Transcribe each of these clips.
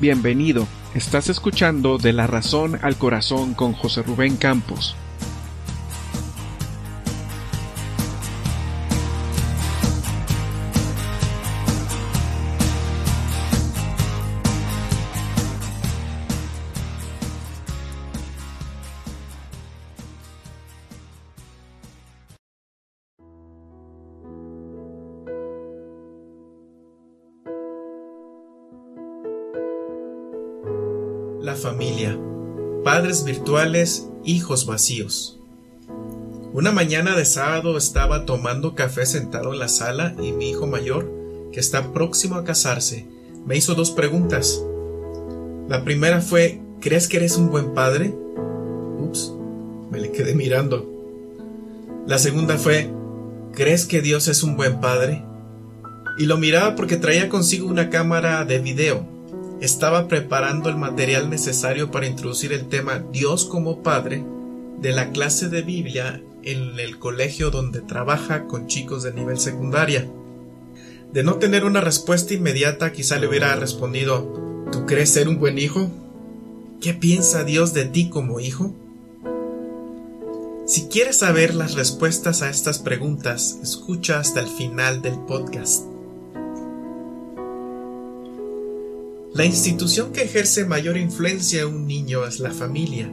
Bienvenido, estás escuchando De la Razón al Corazón con José Rubén Campos. La familia. Padres virtuales, hijos vacíos. Una mañana de sábado estaba tomando café sentado en la sala y mi hijo mayor, que está próximo a casarse, me hizo dos preguntas. La primera fue, ¿crees que eres un buen padre? Ups, me le quedé mirando. La segunda fue, ¿crees que Dios es un buen padre? Y lo miraba porque traía consigo una cámara de video estaba preparando el material necesario para introducir el tema Dios como Padre de la clase de Biblia en el colegio donde trabaja con chicos de nivel secundaria. De no tener una respuesta inmediata, quizá le hubiera respondido ¿Tú crees ser un buen hijo? ¿Qué piensa Dios de ti como hijo? Si quieres saber las respuestas a estas preguntas, escucha hasta el final del podcast. La institución que ejerce mayor influencia en un niño es la familia,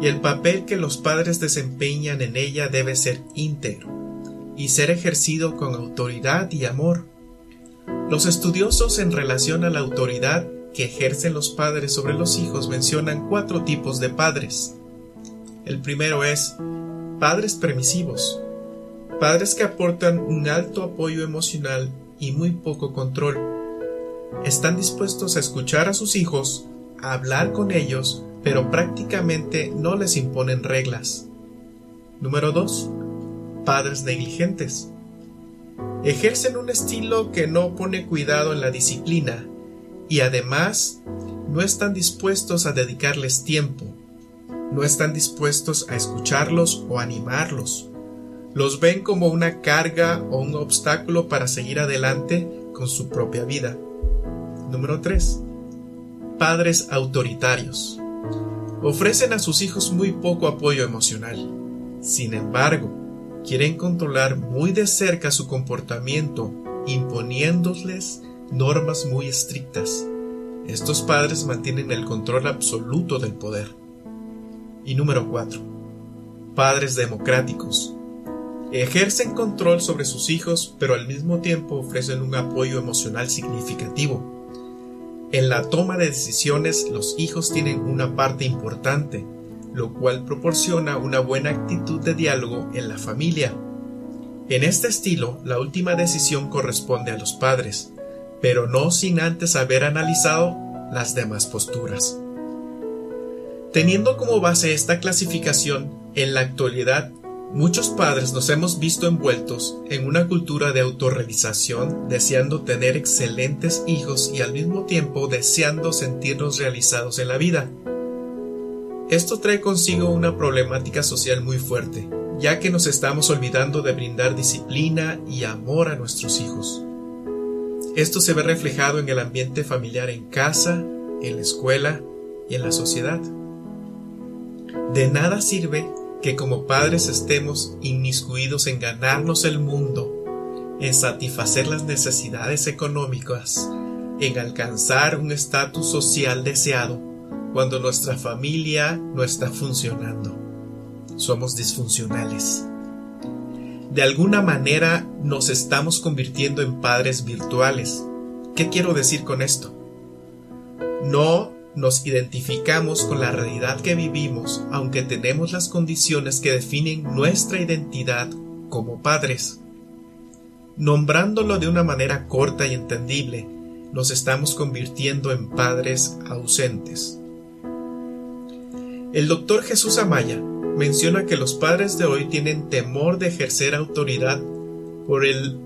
y el papel que los padres desempeñan en ella debe ser íntegro y ser ejercido con autoridad y amor. Los estudiosos en relación a la autoridad que ejercen los padres sobre los hijos mencionan cuatro tipos de padres. El primero es padres permisivos, padres que aportan un alto apoyo emocional y muy poco control están dispuestos a escuchar a sus hijos, a hablar con ellos, pero prácticamente no les imponen reglas. Número 2. Padres negligentes. Ejercen un estilo que no pone cuidado en la disciplina y además no están dispuestos a dedicarles tiempo, no están dispuestos a escucharlos o animarlos. Los ven como una carga o un obstáculo para seguir adelante con su propia vida. Número 3. Padres autoritarios. Ofrecen a sus hijos muy poco apoyo emocional. Sin embargo, quieren controlar muy de cerca su comportamiento, imponiéndoles normas muy estrictas. Estos padres mantienen el control absoluto del poder. Y número 4. Padres democráticos. Ejercen control sobre sus hijos, pero al mismo tiempo ofrecen un apoyo emocional significativo en la toma de decisiones los hijos tienen una parte importante, lo cual proporciona una buena actitud de diálogo en la familia. En este estilo, la última decisión corresponde a los padres, pero no sin antes haber analizado las demás posturas. Teniendo como base esta clasificación, en la actualidad Muchos padres nos hemos visto envueltos en una cultura de autorrealización, deseando tener excelentes hijos y al mismo tiempo deseando sentirnos realizados en la vida. Esto trae consigo una problemática social muy fuerte, ya que nos estamos olvidando de brindar disciplina y amor a nuestros hijos. Esto se ve reflejado en el ambiente familiar en casa, en la escuela y en la sociedad. De nada sirve que como padres estemos inmiscuidos en ganarnos el mundo, en satisfacer las necesidades económicas, en alcanzar un estatus social deseado, cuando nuestra familia no está funcionando. Somos disfuncionales. De alguna manera nos estamos convirtiendo en padres virtuales. ¿Qué quiero decir con esto? No nos identificamos con la realidad que vivimos, aunque tenemos las condiciones que definen nuestra identidad como padres. Nombrándolo de una manera corta y entendible, nos estamos convirtiendo en padres ausentes. El doctor Jesús Amaya menciona que los padres de hoy tienen temor de ejercer autoridad por el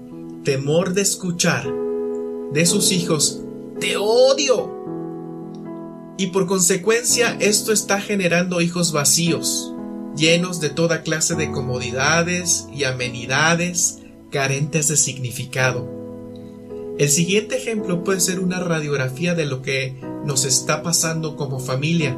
temor de escuchar de sus hijos, te odio, y por consecuencia esto está generando hijos vacíos, llenos de toda clase de comodidades y amenidades carentes de significado. El siguiente ejemplo puede ser una radiografía de lo que nos está pasando como familia.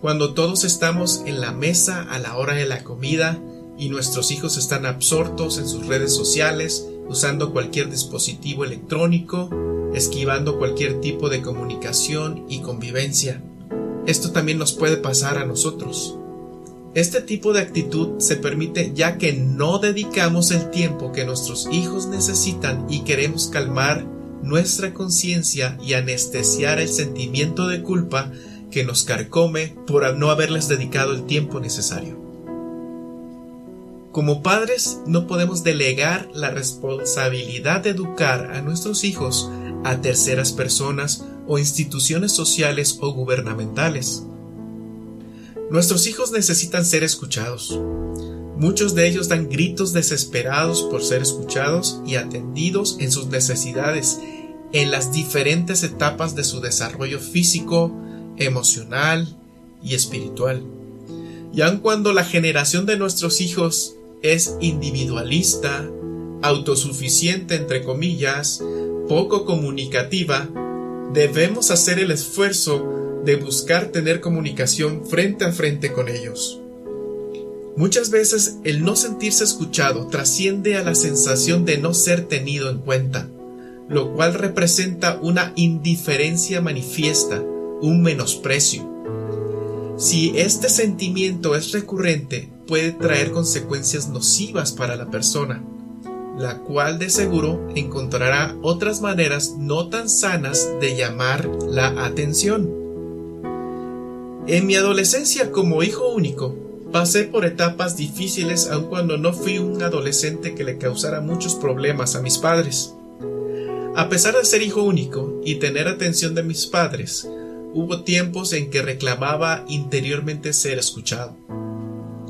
Cuando todos estamos en la mesa a la hora de la comida y nuestros hijos están absortos en sus redes sociales, usando cualquier dispositivo electrónico, esquivando cualquier tipo de comunicación y convivencia. Esto también nos puede pasar a nosotros. Este tipo de actitud se permite ya que no dedicamos el tiempo que nuestros hijos necesitan y queremos calmar nuestra conciencia y anestesiar el sentimiento de culpa que nos carcome por no haberles dedicado el tiempo necesario. Como padres no podemos delegar la responsabilidad de educar a nuestros hijos a terceras personas o instituciones sociales o gubernamentales. Nuestros hijos necesitan ser escuchados. Muchos de ellos dan gritos desesperados por ser escuchados y atendidos en sus necesidades en las diferentes etapas de su desarrollo físico, emocional y espiritual. Y aun cuando la generación de nuestros hijos es individualista, autosuficiente entre comillas, poco comunicativa, debemos hacer el esfuerzo de buscar tener comunicación frente a frente con ellos. Muchas veces el no sentirse escuchado trasciende a la sensación de no ser tenido en cuenta, lo cual representa una indiferencia manifiesta, un menosprecio. Si este sentimiento es recurrente, puede traer consecuencias nocivas para la persona, la cual de seguro encontrará otras maneras no tan sanas de llamar la atención. En mi adolescencia como hijo único, pasé por etapas difíciles aun cuando no fui un adolescente que le causara muchos problemas a mis padres. A pesar de ser hijo único y tener atención de mis padres, hubo tiempos en que reclamaba interiormente ser escuchado.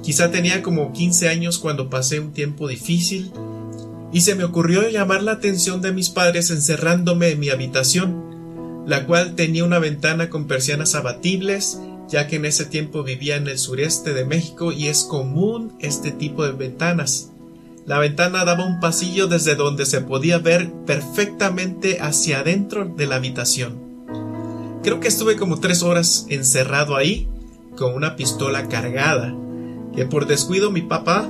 Quizá tenía como 15 años cuando pasé un tiempo difícil y se me ocurrió llamar la atención de mis padres encerrándome en mi habitación, la cual tenía una ventana con persianas abatibles, ya que en ese tiempo vivía en el sureste de México y es común este tipo de ventanas. La ventana daba un pasillo desde donde se podía ver perfectamente hacia adentro de la habitación. Creo que estuve como tres horas encerrado ahí, con una pistola cargada, que por descuido mi papá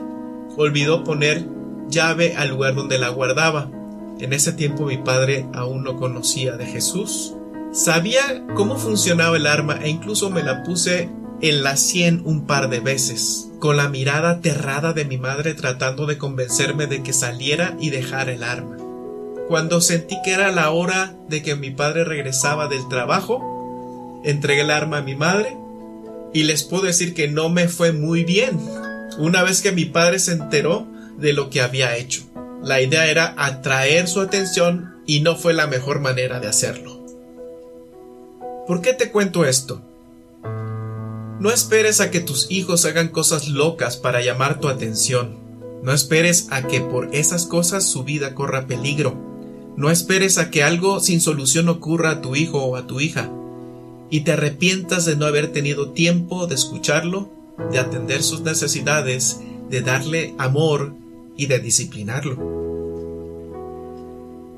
olvidó poner llave al lugar donde la guardaba. En ese tiempo mi padre aún no conocía de Jesús. Sabía cómo funcionaba el arma e incluso me la puse en la sien un par de veces, con la mirada aterrada de mi madre tratando de convencerme de que saliera y dejara el arma. Cuando sentí que era la hora de que mi padre regresaba del trabajo, entregué el arma a mi madre y les puedo decir que no me fue muy bien. Una vez que mi padre se enteró, de lo que había hecho. La idea era atraer su atención y no fue la mejor manera de hacerlo. ¿Por qué te cuento esto? No esperes a que tus hijos hagan cosas locas para llamar tu atención. No esperes a que por esas cosas su vida corra peligro. No esperes a que algo sin solución ocurra a tu hijo o a tu hija y te arrepientas de no haber tenido tiempo de escucharlo, de atender sus necesidades, de darle amor y de disciplinarlo.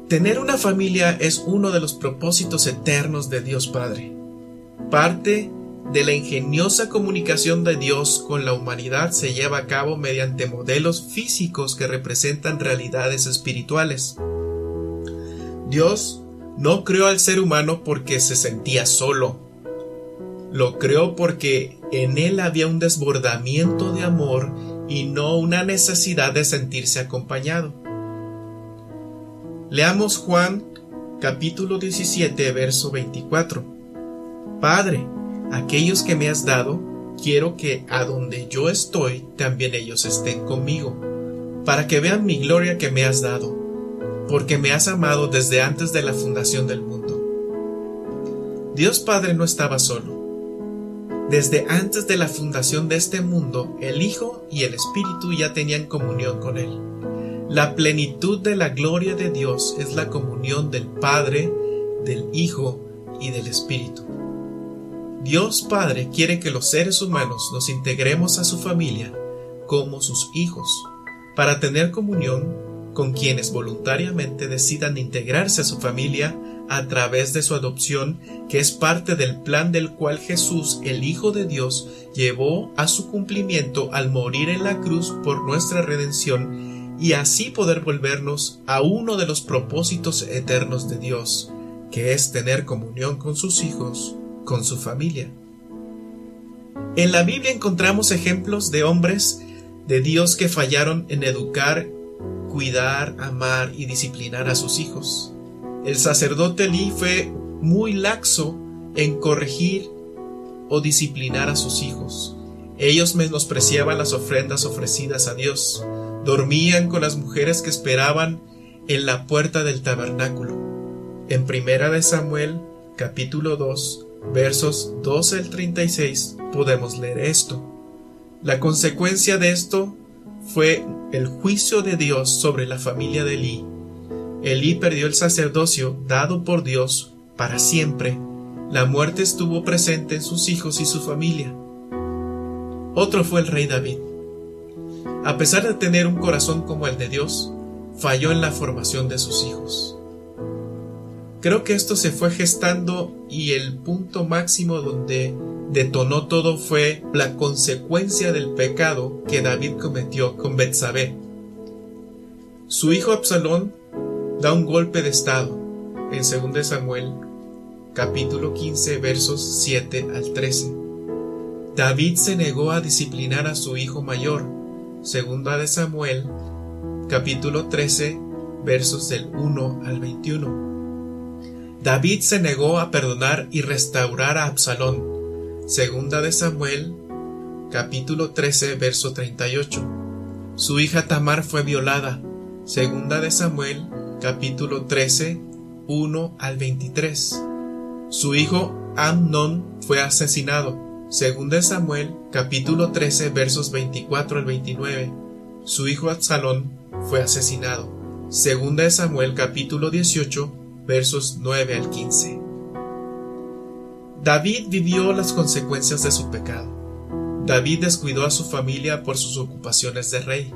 Tener una familia es uno de los propósitos eternos de Dios Padre. Parte de la ingeniosa comunicación de Dios con la humanidad se lleva a cabo mediante modelos físicos que representan realidades espirituales. Dios no creó al ser humano porque se sentía solo. Lo creó porque en él había un desbordamiento de amor y no una necesidad de sentirse acompañado. Leamos Juan capítulo 17 verso 24. Padre, aquellos que me has dado, quiero que a donde yo estoy también ellos estén conmigo, para que vean mi gloria que me has dado, porque me has amado desde antes de la fundación del mundo. Dios Padre no estaba solo, desde antes de la fundación de este mundo, el Hijo y el Espíritu ya tenían comunión con Él. La plenitud de la gloria de Dios es la comunión del Padre, del Hijo y del Espíritu. Dios Padre quiere que los seres humanos nos integremos a su familia como sus hijos, para tener comunión con quienes voluntariamente decidan integrarse a su familia a través de su adopción, que es parte del plan del cual Jesús, el Hijo de Dios, llevó a su cumplimiento al morir en la cruz por nuestra redención y así poder volvernos a uno de los propósitos eternos de Dios, que es tener comunión con sus hijos, con su familia. En la Biblia encontramos ejemplos de hombres de Dios que fallaron en educar, cuidar, amar y disciplinar a sus hijos. El sacerdote Lee fue muy laxo en corregir o disciplinar a sus hijos. Ellos menospreciaban las ofrendas ofrecidas a Dios, dormían con las mujeres que esperaban en la puerta del tabernáculo. En Primera de Samuel, capítulo 2, versos 12 al 36, podemos leer esto. La consecuencia de esto fue el juicio de Dios sobre la familia de Elí. Elí perdió el sacerdocio dado por Dios para siempre. La muerte estuvo presente en sus hijos y su familia. Otro fue el rey David. A pesar de tener un corazón como el de Dios, falló en la formación de sus hijos. Creo que esto se fue gestando y el punto máximo donde detonó todo fue la consecuencia del pecado que David cometió con Betsabé. Su hijo Absalón da un golpe de estado en 2 Samuel capítulo 15 versos 7 al 13. David se negó a disciplinar a su hijo mayor. 2 de Samuel capítulo 13 versos del 1 al 21. David se negó a perdonar y restaurar a Absalón. Segunda de Samuel, capítulo 13, verso 38. Su hija Tamar fue violada. Segunda de Samuel, capítulo 13, 1 al 23. Su hijo Amnon fue asesinado. Segunda de Samuel, capítulo 13, versos 24 al 29. Su hijo Absalón fue asesinado. Segunda de Samuel, capítulo 18, versos 9 al 15. David vivió las consecuencias de su pecado. David descuidó a su familia por sus ocupaciones de rey.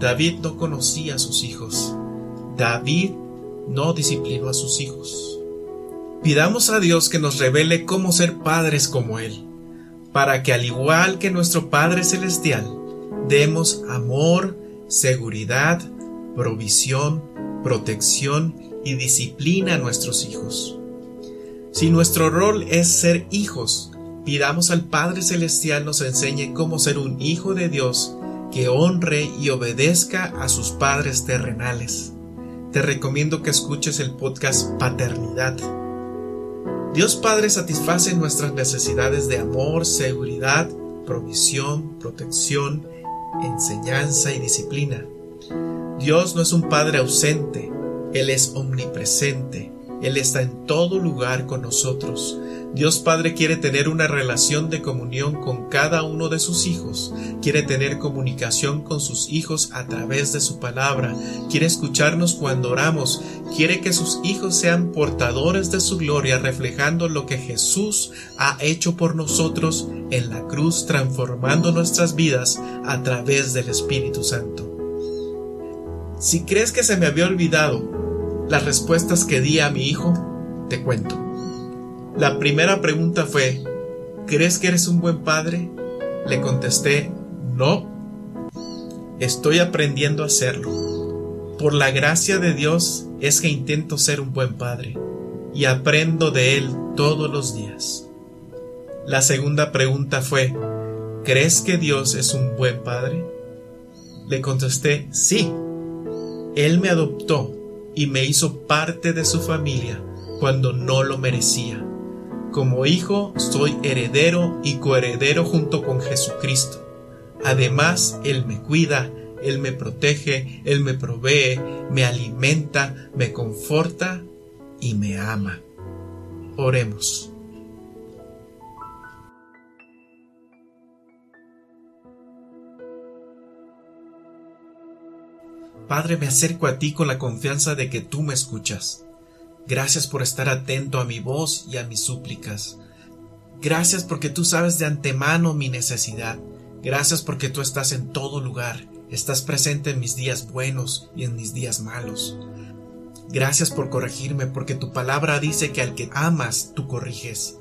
David no conocía a sus hijos. David no disciplinó a sus hijos. Pidamos a Dios que nos revele cómo ser padres como Él, para que al igual que nuestro Padre Celestial, demos amor, seguridad, provisión, protección y disciplina a nuestros hijos. Si nuestro rol es ser hijos, pidamos al Padre Celestial nos enseñe cómo ser un hijo de Dios que honre y obedezca a sus padres terrenales. Te recomiendo que escuches el podcast Paternidad. Dios Padre satisface nuestras necesidades de amor, seguridad, provisión, protección, enseñanza y disciplina. Dios no es un Padre ausente, él es omnipresente. Él está en todo lugar con nosotros. Dios Padre quiere tener una relación de comunión con cada uno de sus hijos, quiere tener comunicación con sus hijos a través de su palabra, quiere escucharnos cuando oramos, quiere que sus hijos sean portadores de su gloria, reflejando lo que Jesús ha hecho por nosotros en la cruz, transformando nuestras vidas a través del Espíritu Santo. Si crees que se me había olvidado las respuestas que di a mi hijo, te cuento. La primera pregunta fue, ¿crees que eres un buen padre? Le contesté, no. Estoy aprendiendo a hacerlo. Por la gracia de Dios es que intento ser un buen padre y aprendo de Él todos los días. La segunda pregunta fue, ¿crees que Dios es un buen padre? Le contesté, sí. Él me adoptó y me hizo parte de su familia cuando no lo merecía. Como hijo soy heredero y coheredero junto con Jesucristo. Además, Él me cuida, Él me protege, Él me provee, me alimenta, me conforta y me ama. Oremos. Padre, me acerco a ti con la confianza de que tú me escuchas. Gracias por estar atento a mi voz y a mis súplicas. Gracias porque tú sabes de antemano mi necesidad. Gracias porque tú estás en todo lugar, Estás presente en mis días buenos y en mis días malos. Gracias por corregirme, porque tu palabra dice que al que amas, tú corriges.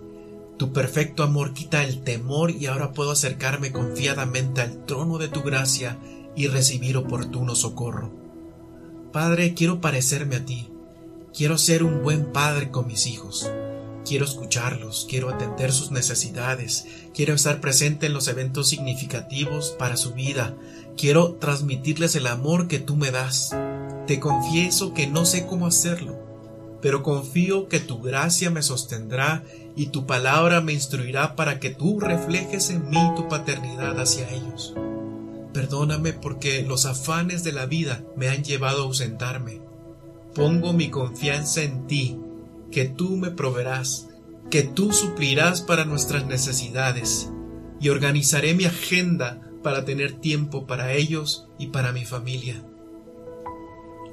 Tu perfecto amor quita el temor y ahora puedo acercarme confiadamente al trono de tu gracia y recibir oportuno socorro. Padre, quiero parecerme a ti. Quiero ser un buen padre con mis hijos. Quiero escucharlos, quiero atender sus necesidades, quiero estar presente en los eventos significativos para su vida, quiero transmitirles el amor que tú me das. Te confieso que no sé cómo hacerlo, pero confío que tu gracia me sostendrá y tu palabra me instruirá para que tú reflejes en mí tu paternidad hacia ellos. Perdóname porque los afanes de la vida me han llevado a ausentarme. Pongo mi confianza en ti, que tú me proveerás, que tú suplirás para nuestras necesidades, y organizaré mi agenda para tener tiempo para ellos y para mi familia.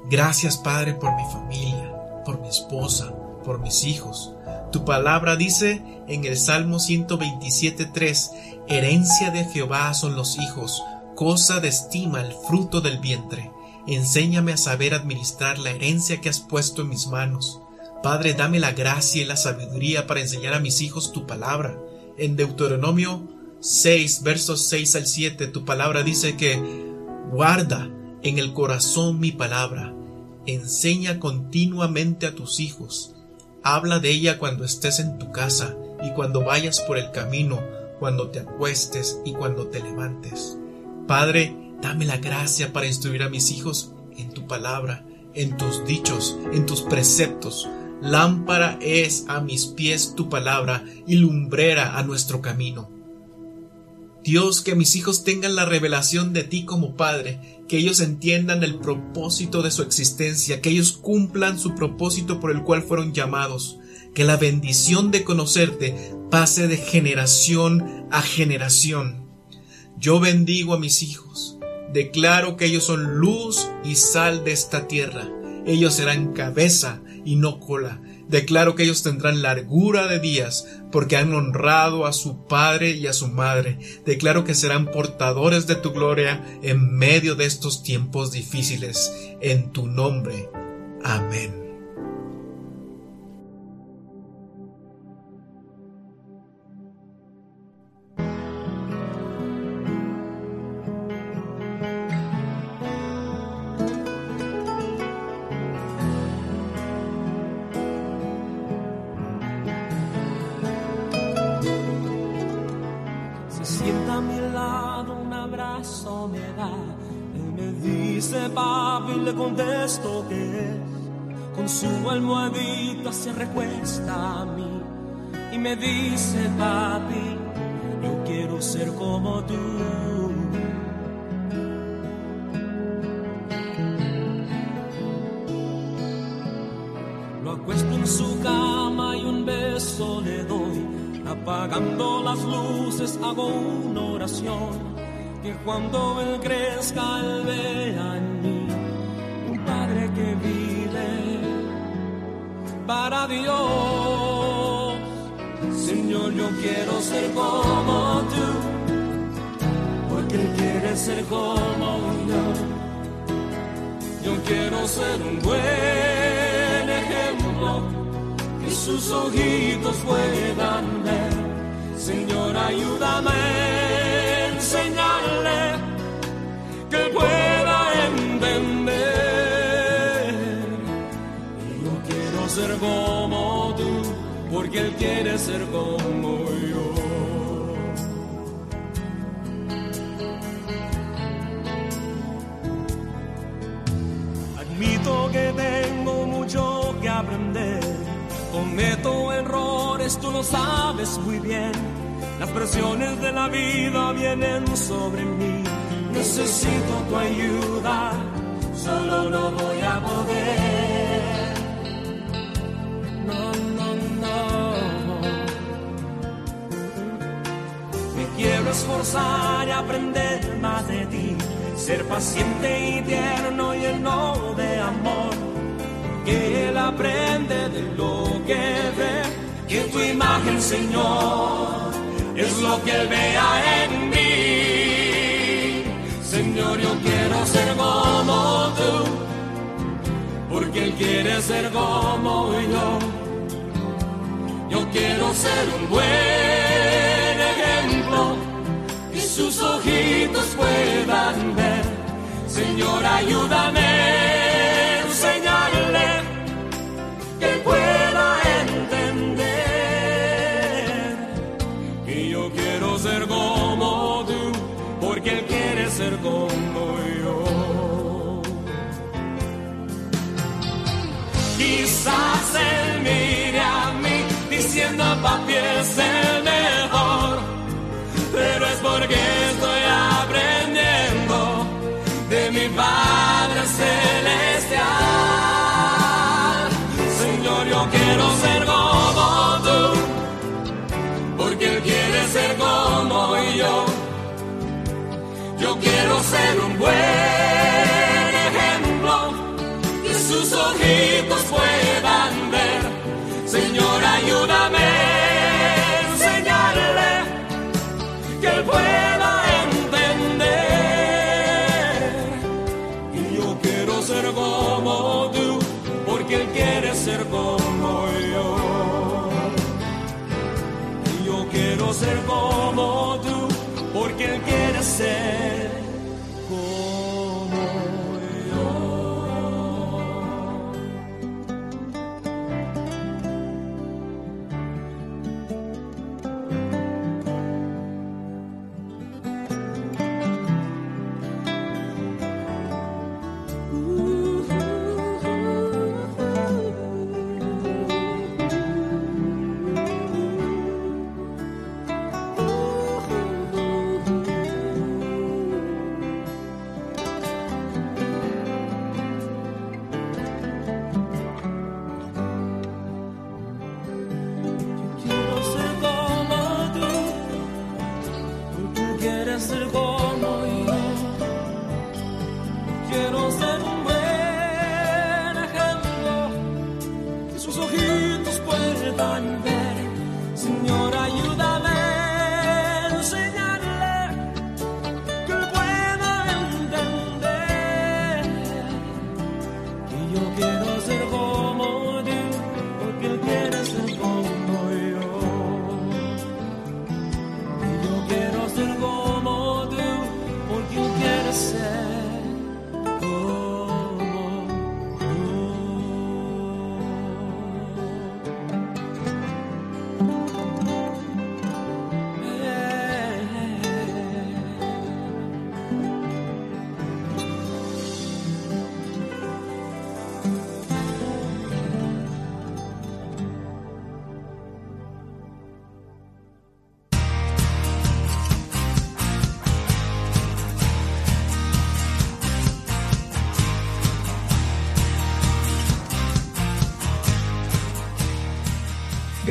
Gracias Padre por mi familia, por mi esposa, por mis hijos. Tu palabra dice en el Salmo 127.3, herencia de Jehová son los hijos, cosa de estima el fruto del vientre. Enséñame a saber administrar la herencia que has puesto en mis manos. Padre, dame la gracia y la sabiduría para enseñar a mis hijos tu palabra. En Deuteronomio 6, versos 6 al 7, tu palabra dice que guarda en el corazón mi palabra, enseña continuamente a tus hijos, habla de ella cuando estés en tu casa y cuando vayas por el camino, cuando te acuestes y cuando te levantes. Padre, dame la gracia para instruir a mis hijos en tu palabra, en tus dichos, en tus preceptos. Lámpara es a mis pies tu palabra y lumbrera a nuestro camino. Dios, que mis hijos tengan la revelación de ti como Padre, que ellos entiendan el propósito de su existencia, que ellos cumplan su propósito por el cual fueron llamados, que la bendición de conocerte pase de generación a generación. Yo bendigo a mis hijos, declaro que ellos son luz y sal de esta tierra, ellos serán cabeza y no cola, Declaro que ellos tendrán largura de días porque han honrado a su padre y a su madre. Declaro que serán portadores de tu gloria en medio de estos tiempos difíciles. En tu nombre. Amén. Contesto que es. Con su almohadita se recuesta a mí y me dice, papi, yo quiero ser como tú. Lo acuesto en su cama y un beso le doy. Apagando las luces hago una oración. Que cuando él crezca, él vea en mí que vive para Dios. Señor, yo quiero ser como tú, porque Él quiere ser como yo. Yo quiero ser un buen ejemplo que sus ojitos puedan ver. Señor, ayúdame enseñarle que pueda entender. ser como tú, porque Él quiere ser como yo. Admito que tengo mucho que aprender, cometo errores, tú lo sabes muy bien. Las presiones de la vida vienen sobre mí, necesito tu ayuda, solo no voy a poder. Quiero esforzar y aprender más de ti, ser paciente y tierno y lleno de amor, que Él aprende de lo que ve, que tu imagen, Señor, es lo que Él vea en mí. Señor, yo quiero ser como tú, porque Él quiere ser como yo. Yo quiero ser un buen ejemplo y sus ojitos puedan ver. Señor, ayúdame papi es el mejor, pero es porque estoy aprendiendo de mi Padre Celestial. Señor, yo quiero ser como tú, porque Él quiere ser como yo. Yo quiero ser un buen ejemplo que sus ojitos puedan ver. Señor, ayúdame pueda entender. Y yo quiero ser como tú, porque Él quiere ser como yo. Y yo quiero ser como tú, porque Él quiere ser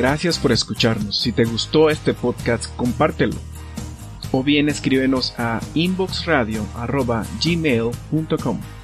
Gracias por escucharnos. Si te gustó este podcast, compártelo. O bien escríbenos a inboxradio.gmail.com.